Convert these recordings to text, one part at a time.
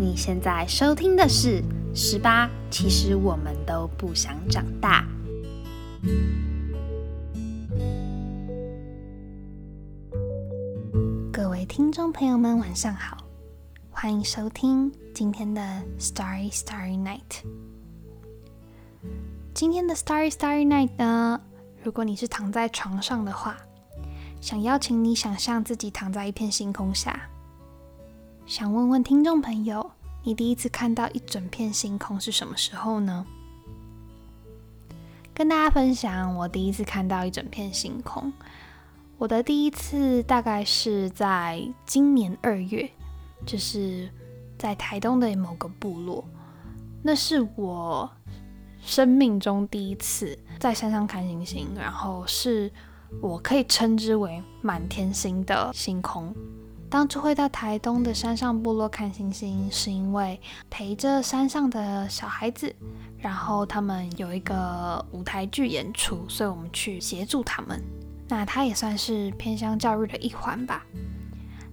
你现在收听的是《十八》，其实我们都不想长大。各位听众朋友们，晚上好，欢迎收听今天的《Starry Starry Night》。今天的《Starry Starry Night》呢，如果你是躺在床上的话，想邀请你想象自己躺在一片星空下。想问问听众朋友，你第一次看到一整片星空是什么时候呢？跟大家分享，我第一次看到一整片星空。我的第一次大概是在今年二月，就是在台东的某个部落。那是我生命中第一次在山上看星星，然后是我可以称之为满天星的星空。当初会到台东的山上部落看星星，是因为陪着山上的小孩子，然后他们有一个舞台剧演出，所以我们去协助他们。那它也算是偏乡教育的一环吧。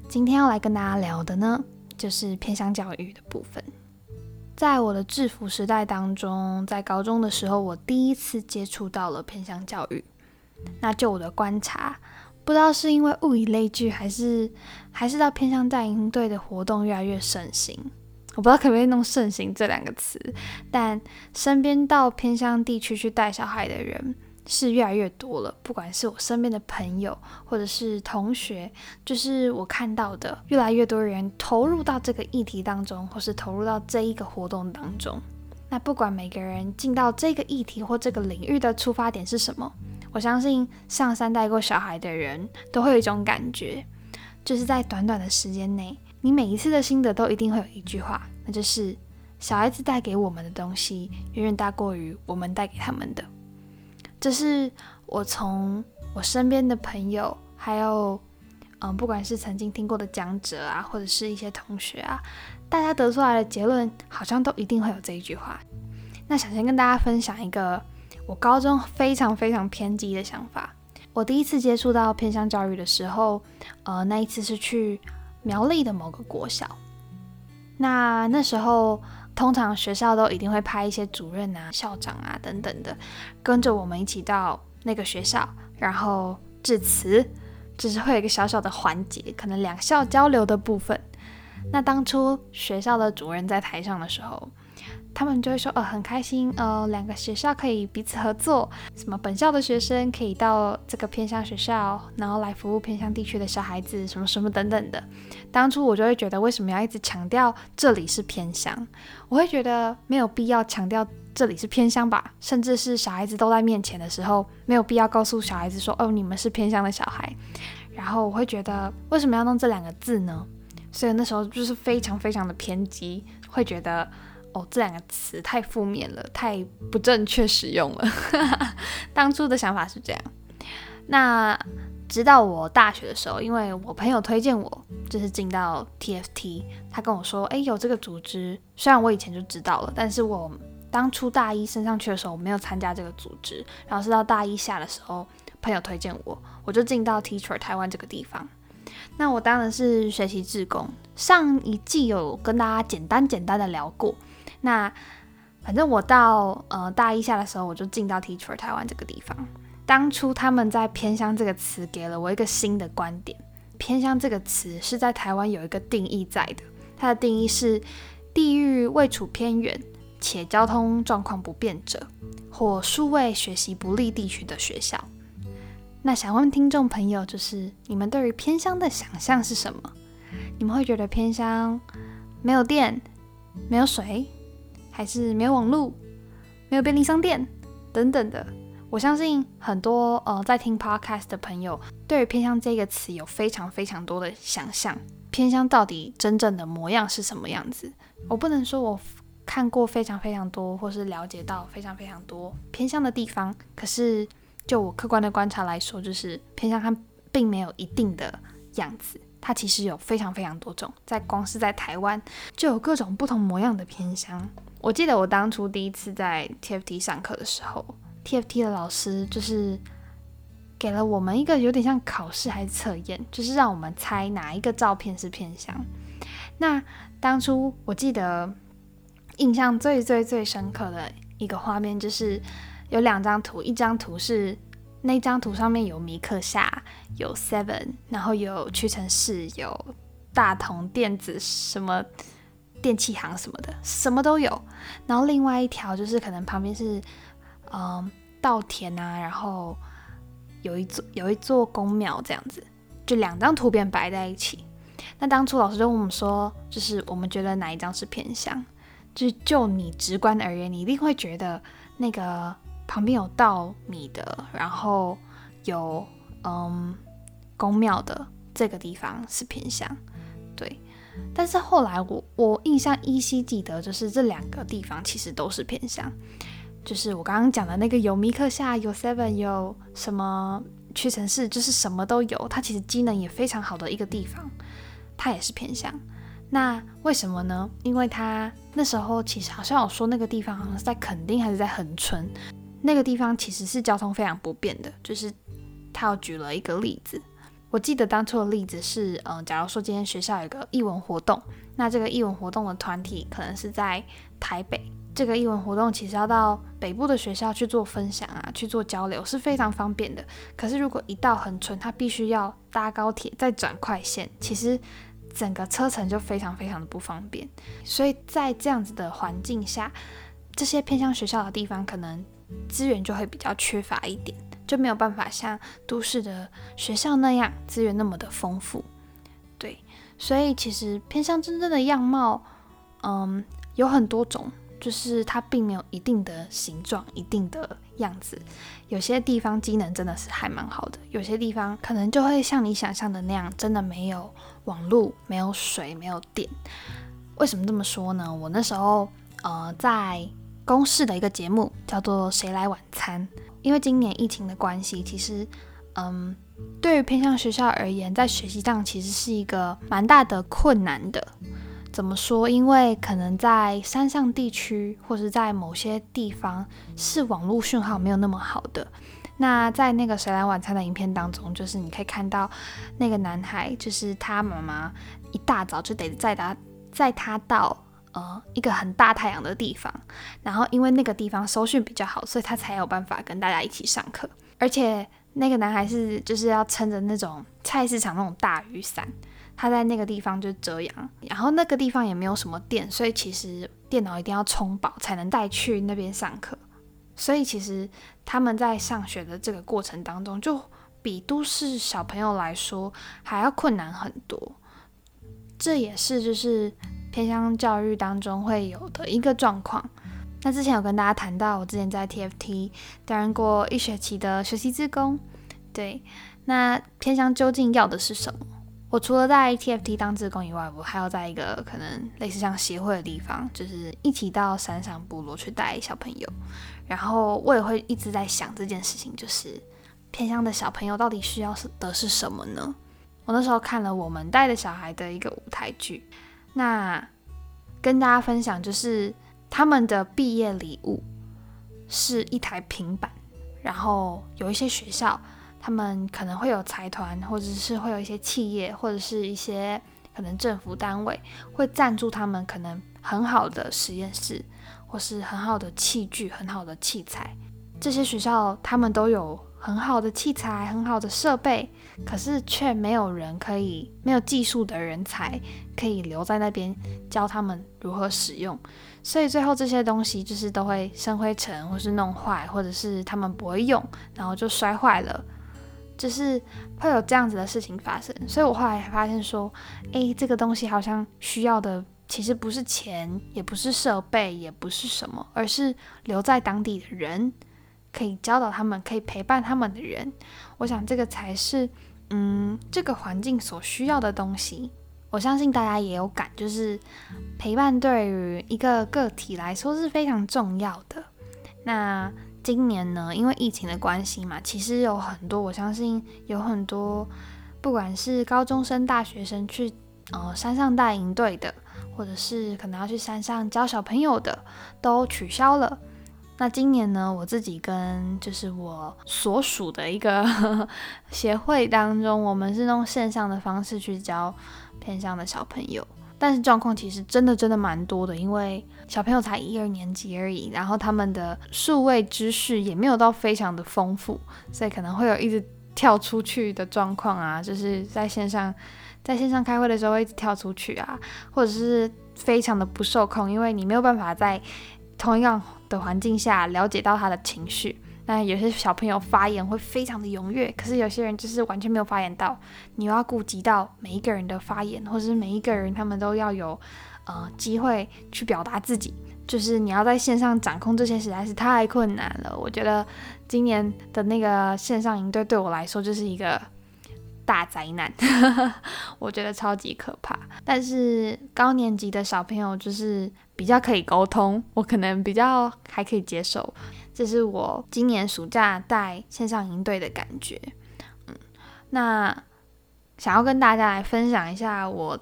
今天要来跟大家聊的呢，就是偏乡教育的部分。在我的制服时代当中，在高中的时候，我第一次接触到了偏乡教育。那就我的观察。不知道是因为物以类聚，还是还是到偏向在营队的活动越来越盛行。我不知道可不可以弄“盛行”这两个词，但身边到偏向地区去带小孩的人是越来越多了。不管是我身边的朋友，或者是同学，就是我看到的越来越多人投入到这个议题当中，或是投入到这一个活动当中。那不管每个人进到这个议题或这个领域的出发点是什么。我相信上山带过小孩的人都会有一种感觉，就是在短短的时间内，你每一次的心得都一定会有一句话，那就是小孩子带给我们的东西远远大过于我们带给他们的。这是我从我身边的朋友，还有嗯，不管是曾经听过的讲者啊，或者是一些同学啊，大家得出来的结论，好像都一定会有这一句话。那想先跟大家分享一个。我高中非常非常偏激的想法。我第一次接触到偏向教育的时候，呃，那一次是去苗栗的某个国小。那那时候，通常学校都一定会派一些主任啊、校长啊等等的，跟着我们一起到那个学校，然后致辞，只是会有一个小小的环节，可能两校交流的部分。那当初学校的主任在台上的时候。他们就会说，呃，很开心，呃，两个学校可以彼此合作，什么本校的学生可以到这个偏乡学校，然后来服务偏乡地区的小孩子，什么什么等等的。当初我就会觉得，为什么要一直强调这里是偏乡？我会觉得没有必要强调这里是偏乡吧，甚至是小孩子都在面前的时候，没有必要告诉小孩子说，哦，你们是偏乡的小孩。然后我会觉得，为什么要弄这两个字呢？所以那时候就是非常非常的偏激，会觉得。哦，这两个词太负面了，太不正确使用了。当初的想法是这样。那直到我大学的时候，因为我朋友推荐我，就是进到 TFT，他跟我说，哎，有这个组织。虽然我以前就知道了，但是我当初大一升上去的时候，我没有参加这个组织。然后是到大一下的时候，朋友推荐我，我就进到 Teacher 台湾这个地方。那我当然是学习志工。上一季有跟大家简单简单的聊过。那反正我到呃大一下的时候，我就进到 Teacher 台湾这个地方。当初他们在偏乡这个词给了我一个新的观点。偏乡这个词是在台湾有一个定义在的，它的定义是地域位处偏远且交通状况不便者，或数位学习不利地区的学校。那想问听众朋友，就是你们对于偏乡的想象是什么？你们会觉得偏乡没有电、没有水？还是没有网络，没有便利商店等等的。我相信很多呃在听 podcast 的朋友，对于偏乡这个词有非常非常多的想象。偏乡到底真正的模样是什么样子？我不能说我看过非常非常多，或是了解到非常非常多偏乡的地方。可是就我客观的观察来说，就是偏乡它并没有一定的样子，它其实有非常非常多种。在光是在台湾就有各种不同模样的偏乡。我记得我当初第一次在 TFT 上课的时候，TFT 的老师就是给了我们一个有点像考试还是测验，就是让我们猜哪一个照片是偏乡。那当初我记得印象最最最深刻的一个画面，就是有两张图，一张图是那张图上面有米克夏，有 Seven，然后有屈臣氏，有大同电子什么电器行什么的，什么都有。然后另外一条就是可能旁边是嗯稻田啊，然后。有一座有一座宫庙这样子，就两张图片摆在一起。那当初老师就问我们说，就是我们觉得哪一张是偏向？就是就你直观而言，你一定会觉得那个旁边有稻米的，然后有嗯宫庙的这个地方是偏向。对，但是后来我我印象依稀记得，就是这两个地方其实都是偏向。就是我刚刚讲的那个有米克夏，有 Seven，有什么屈臣氏，就是什么都有。它其实机能也非常好的一个地方，它也是偏向。那为什么呢？因为它那时候其实好像有说那个地方好像是在垦丁还是在恒春，那个地方其实是交通非常不便的。就是他有举了一个例子，我记得当初的例子是，嗯，假如说今天学校有个译文活动，那这个译文活动的团体可能是在台北。这个译文活动其实要到北部的学校去做分享啊，去做交流是非常方便的。可是如果一到横村，他必须要搭高铁再转快线，其实整个车程就非常非常的不方便。所以在这样子的环境下，这些偏向学校的地方，可能资源就会比较缺乏一点，就没有办法像都市的学校那样资源那么的丰富。对，所以其实偏向真正的样貌，嗯，有很多种。就是它并没有一定的形状、一定的样子，有些地方机能真的是还蛮好的，有些地方可能就会像你想象的那样，真的没有网络、没有水、没有电。为什么这么说呢？我那时候呃在公视的一个节目叫做《谁来晚餐》，因为今年疫情的关系，其实嗯，对于偏向学校而言，在学习上其实是一个蛮大的困难的。怎么说？因为可能在山上地区，或者在某些地方是网络讯号没有那么好的。那在那个《谁来晚餐》的影片当中，就是你可以看到那个男孩，就是他妈妈一大早就得载他载他到呃一个很大太阳的地方，然后因为那个地方收讯比较好，所以他才有办法跟大家一起上课。而且那个男孩是就是要撑着那种菜市场那种大雨伞。他在那个地方就遮阳，然后那个地方也没有什么电，所以其实电脑一定要充饱才能带去那边上课。所以其实他们在上学的这个过程当中，就比都市小朋友来说还要困难很多。这也是就是偏向教育当中会有的一个状况。那之前有跟大家谈到，我之前在 TFT 担任过一学期的学习志工。对，那偏向究竟要的是什么？我除了在 TFT 当志工以外，我还要在一个可能类似像协会的地方，就是一起到山上部落去带小朋友。然后我也会一直在想这件事情，就是偏乡的小朋友到底需要的是什么呢？我那时候看了我们带的小孩的一个舞台剧，那跟大家分享就是他们的毕业礼物是一台平板，然后有一些学校。他们可能会有财团，或者是会有一些企业，或者是一些可能政府单位会赞助他们可能很好的实验室，或是很好的器具、很好的器材。这些学校他们都有很好的器材、很好的设备，可是却没有人可以，没有技术的人才可以留在那边教他们如何使用。所以最后这些东西就是都会生灰尘，或是弄坏，或者是他们不会用，然后就摔坏了。就是会有这样子的事情发生，所以我后来发现说，诶，这个东西好像需要的其实不是钱，也不是设备，也不是什么，而是留在当地的人，可以教导他们，可以陪伴他们的人。我想这个才是，嗯，这个环境所需要的东西。我相信大家也有感，就是陪伴对于一个个体来说是非常重要的。那。今年呢，因为疫情的关系嘛，其实有很多，我相信有很多，不管是高中生、大学生去呃山上带营队的，或者是可能要去山上教小朋友的，都取消了。那今年呢，我自己跟就是我所属的一个 协会当中，我们是用线上的方式去教偏向的小朋友，但是状况其实真的真的蛮多的，因为小朋友才一二年级而已，然后他们的数位知识也没有到非常的丰富，所以可能会有一直跳出去的状况啊，就是在线上在线上开会的时候会一直跳出去啊，或者是非常的不受控，因为你没有办法在同样。的环境下了解到他的情绪，那有些小朋友发言会非常的踊跃，可是有些人就是完全没有发言到。你又要顾及到每一个人的发言，或者是每一个人他们都要有呃机会去表达自己，就是你要在线上掌控这些实在是太困难了。我觉得今年的那个线上营队对我来说就是一个。大灾难，我觉得超级可怕。但是高年级的小朋友就是比较可以沟通，我可能比较还可以接受。这是我今年暑假带线上营队的感觉。嗯，那想要跟大家来分享一下我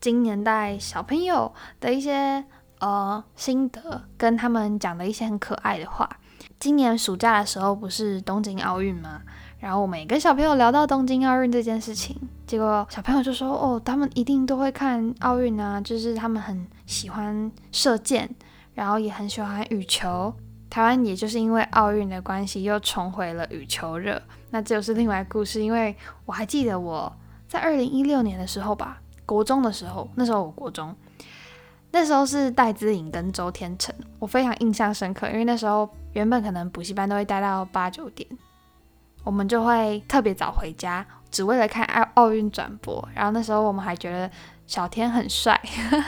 今年带小朋友的一些呃心得，跟他们讲的一些很可爱的话。今年暑假的时候不是东京奥运吗？然后我们也跟小朋友聊到东京奥运这件事情，结果小朋友就说：“哦，他们一定都会看奥运啊，就是他们很喜欢射箭，然后也很喜欢羽球。台湾也就是因为奥运的关系，又重回了羽球热。那这又是另外故事，因为我还记得我在二零一六年的时候吧，国中的时候，那时候我国中，那时候是戴资颖跟周天成，我非常印象深刻，因为那时候原本可能补习班都会待到八九点。”我们就会特别早回家，只为了看奥奥运转播。然后那时候我们还觉得小天很帅，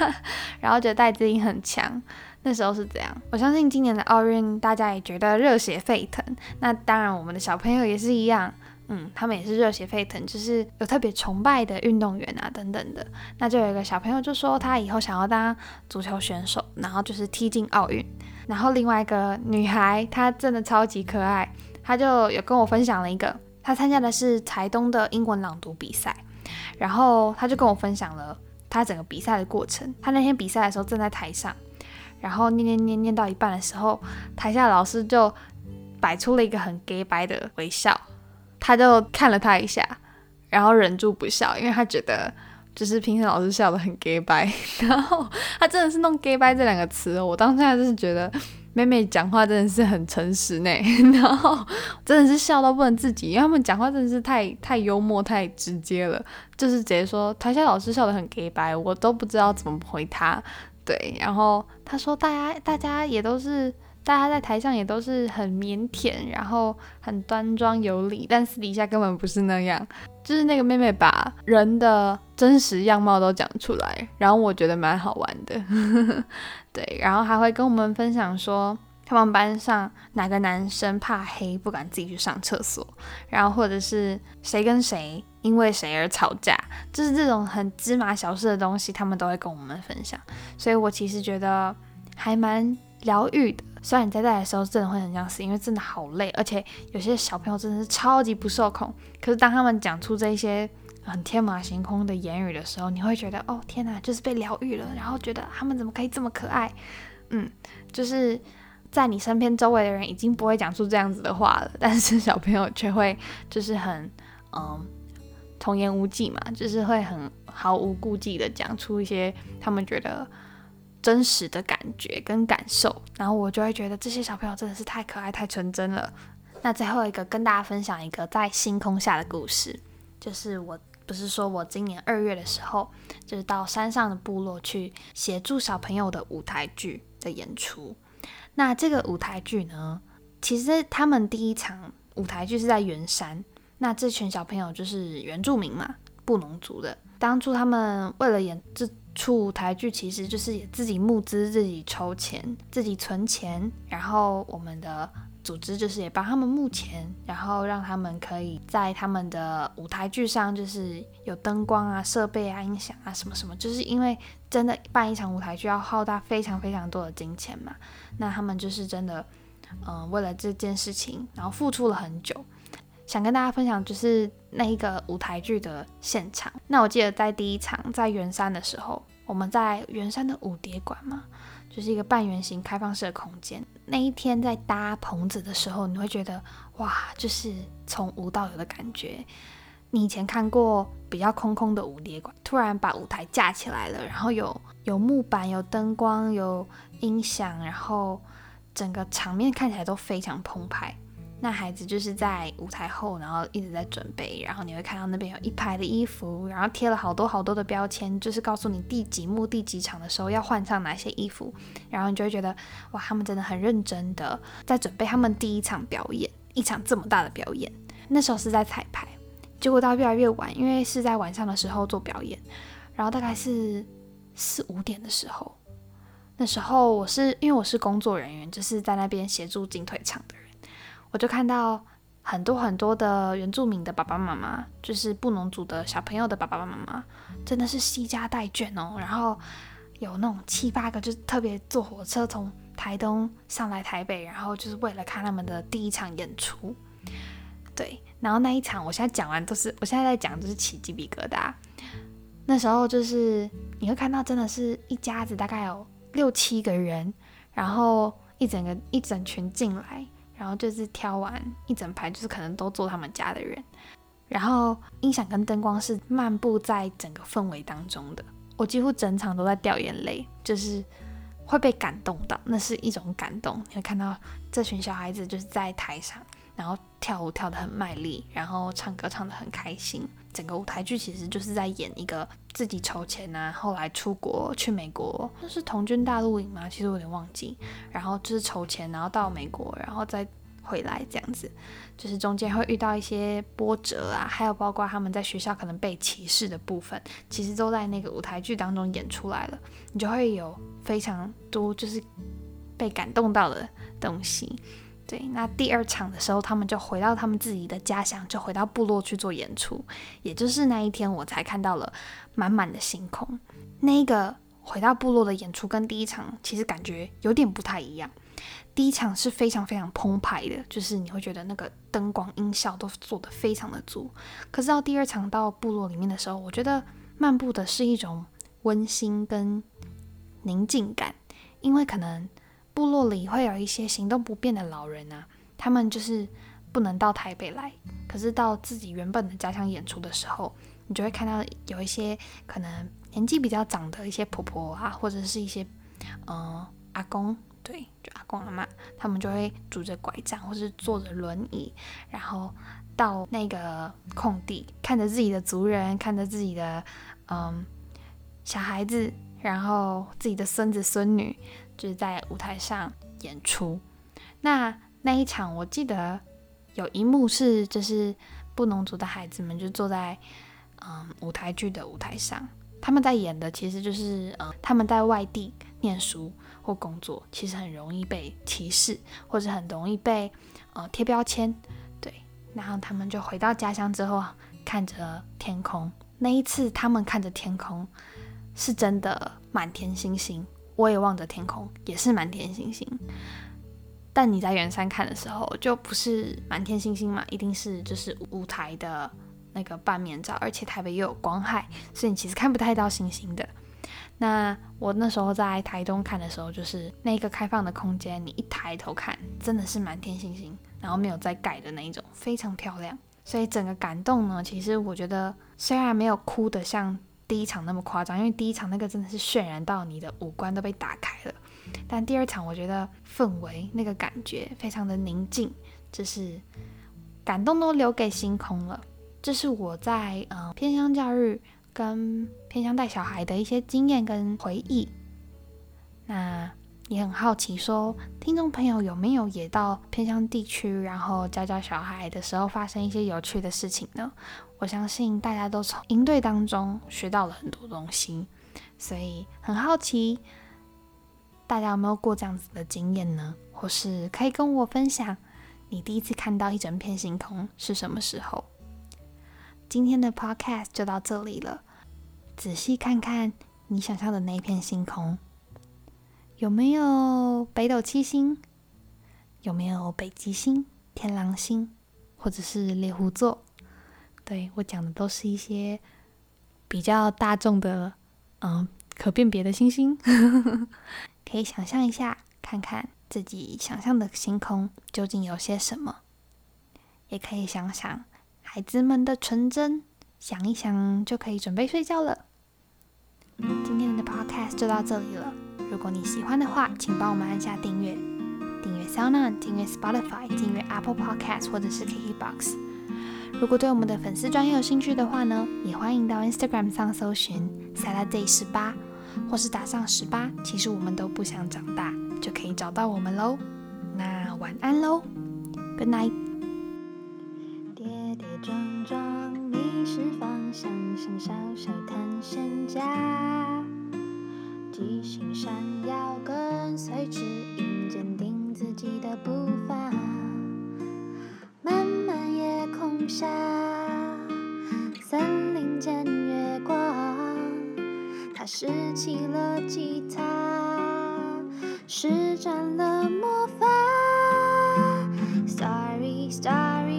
然后觉得戴资颖很强。那时候是这样。我相信今年的奥运大家也觉得热血沸腾。那当然，我们的小朋友也是一样，嗯，他们也是热血沸腾，就是有特别崇拜的运动员啊等等的。那就有一个小朋友就说他以后想要当足球选手，然后就是踢进奥运。然后另外一个女孩，她真的超级可爱。他就有跟我分享了一个，他参加的是台东的英文朗读比赛，然后他就跟我分享了他整个比赛的过程。他那天比赛的时候站在台上，然后念念念念到一半的时候，台下老师就摆出了一个很 gay 白的微笑，他就看了他一下，然后忍住不笑，因为他觉得就是平时老师笑得很 gay 白，然后他真的是弄 gay 白这两个词，我当下就是觉得。妹妹讲话真的是很诚实呢，然后真的是笑到不能自己，因为他们讲话真的是太太幽默、太直接了，就是直接说台下老师笑得很 gay 白，我都不知道怎么回他。对，然后他说大家大家也都是。大家在台上也都是很腼腆，然后很端庄有礼，但私底下根本不是那样。就是那个妹妹把人的真实样貌都讲出来，然后我觉得蛮好玩的。对，然后还会跟我们分享说，他们班上哪个男生怕黑不敢自己去上厕所，然后或者是谁跟谁因为谁而吵架，就是这种很芝麻小事的东西，他们都会跟我们分享。所以我其实觉得还蛮疗愈的。虽然你在带的时候真的会很想死，因为真的好累，而且有些小朋友真的是超级不受控。可是当他们讲出这些很天马行空的言语的时候，你会觉得哦天哪，就是被疗愈了，然后觉得他们怎么可以这么可爱？嗯，就是在你身边周围的人已经不会讲出这样子的话了，但是小朋友却会就是很嗯童言无忌嘛，就是会很毫无顾忌的讲出一些他们觉得。真实的感觉跟感受，然后我就会觉得这些小朋友真的是太可爱、太纯真了。那最后一个跟大家分享一个在星空下的故事，就是我不是说我今年二月的时候，就是到山上的部落去协助小朋友的舞台剧的演出。那这个舞台剧呢，其实他们第一场舞台剧是在圆山，那这群小朋友就是原住民嘛，布农族的。当初他们为了演这出舞台剧其实就是也自己募资、自己筹钱、自己存钱，然后我们的组织就是也帮他们募钱，然后让他们可以在他们的舞台剧上就是有灯光啊、设备啊、音响啊什么什么，就是因为真的办一场舞台剧要耗大非常非常多的金钱嘛，那他们就是真的，嗯，为了这件事情，然后付出了很久。想跟大家分享，就是那一个舞台剧的现场。那我记得在第一场在圆山的时候，我们在圆山的舞蝶馆嘛，就是一个半圆形开放式的空间。那一天在搭棚子的时候，你会觉得哇，就是从无到有的感觉。你以前看过比较空空的舞蝶馆，突然把舞台架起来了，然后有有木板、有灯光、有音响，然后整个场面看起来都非常澎湃。那孩子就是在舞台后，然后一直在准备，然后你会看到那边有一排的衣服，然后贴了好多好多的标签，就是告诉你第几幕、第几场的时候要换上哪些衣服，然后你就会觉得哇，他们真的很认真的在准备他们第一场表演，一场这么大的表演。那时候是在彩排，结果到越来越晚，因为是在晚上的时候做表演，然后大概是四五点的时候，那时候我是因为我是工作人员，就是在那边协助进退场的人。我就看到很多很多的原住民的爸爸妈妈，就是布农族的小朋友的爸爸妈妈，真的是惜家带眷哦。然后有那种七八个，就是特别坐火车从台东上来台北，然后就是为了看他们的第一场演出。对，然后那一场我现在讲完都是，我现在在讲都是起鸡皮疙瘩。那时候就是你会看到，真的是一家子大概有六七个人，然后一整个一整群进来。然后就是挑完一整排，就是可能都坐他们家的人，然后音响跟灯光是漫步在整个氛围当中的，我几乎整场都在掉眼泪，就是会被感动到，那是一种感动。你会看到这群小孩子就是在台上。然后跳舞跳得很卖力，然后唱歌唱得很开心。整个舞台剧其实就是在演一个自己筹钱啊，后来出国去美国，那是童军大陆营吗？其实我有点忘记。然后就是筹钱，然后到美国，然后再回来这样子。就是中间会遇到一些波折啊，还有包括他们在学校可能被歧视的部分，其实都在那个舞台剧当中演出来了。你就会有非常多就是被感动到的东西。对，那第二场的时候，他们就回到他们自己的家乡，就回到部落去做演出。也就是那一天，我才看到了满满的星空。那个回到部落的演出跟第一场其实感觉有点不太一样。第一场是非常非常澎湃的，就是你会觉得那个灯光音效都做得非常的足。可是到第二场到部落里面的时候，我觉得漫步的是一种温馨跟宁静感，因为可能。部落里会有一些行动不便的老人啊，他们就是不能到台北来，可是到自己原本的家乡演出的时候，你就会看到有一些可能年纪比较长的一些婆婆啊，或者是一些嗯阿公，对，就阿公阿妈，他们就会拄着拐杖或是坐着轮椅，然后到那个空地，看着自己的族人，看着自己的嗯小孩子，然后自己的孙子孙女。就是在舞台上演出，那那一场我记得有一幕是，就是布农族的孩子们就坐在嗯舞台剧的舞台上，他们在演的其实就是嗯他们在外地念书或工作，其实很容易被歧视，或者很容易被呃贴标签，对，然后他们就回到家乡之后看着天空，那一次他们看着天空是真的满天星星。我也望着天空，也是满天星星。但你在远山看的时候，就不是满天星星嘛，一定是就是舞台的那个半面照，而且台北又有光害，所以你其实看不太到星星的。那我那时候在台东看的时候，就是那个开放的空间，你一抬头看，真的是满天星星，然后没有再盖的那一种，非常漂亮。所以整个感动呢，其实我觉得虽然没有哭的像。第一场那么夸张，因为第一场那个真的是渲染到你的五官都被打开了。但第二场我觉得氛围那个感觉非常的宁静，就是感动都留给星空了。这是我在嗯偏乡教育跟偏乡带小孩的一些经验跟回忆。那也很好奇，说听众朋友有没有也到偏乡地区，然后教教小孩的时候发生一些有趣的事情呢？我相信大家都从营队当中学到了很多东西，所以很好奇大家有没有过这样子的经验呢？或是可以跟我分享你第一次看到一整片星空是什么时候？今天的 podcast 就到这里了，仔细看看你想象的那一片星空，有没有北斗七星？有没有北极星、天狼星，或者是猎户座？对我讲的都是一些比较大众的，嗯，可辨别的星星。可以想象一下，看看自己想象的星空究竟有些什么。也可以想想孩子们的纯真，想一想就可以准备睡觉了。今天的 podcast 就到这里了。如果你喜欢的话，请帮我们按下订阅，订阅 SoundOn，订阅 Spotify，订阅 Apple Podcast 或者是 KKBox。如果对我们的粉丝专业有兴趣的话呢，也欢迎到 Instagram 上搜寻 Saturday 十八，或是打上十八，其实我们都不想长大，就可以找到我们喽。那晚安喽，Good night。跌跌撞撞，迷失方向，像小小探险家，记心闪耀，跟随指引，坚定自己的步伐。漫漫夜空下，森林间月光，他拾起了吉他，施展了魔法。Starry, starry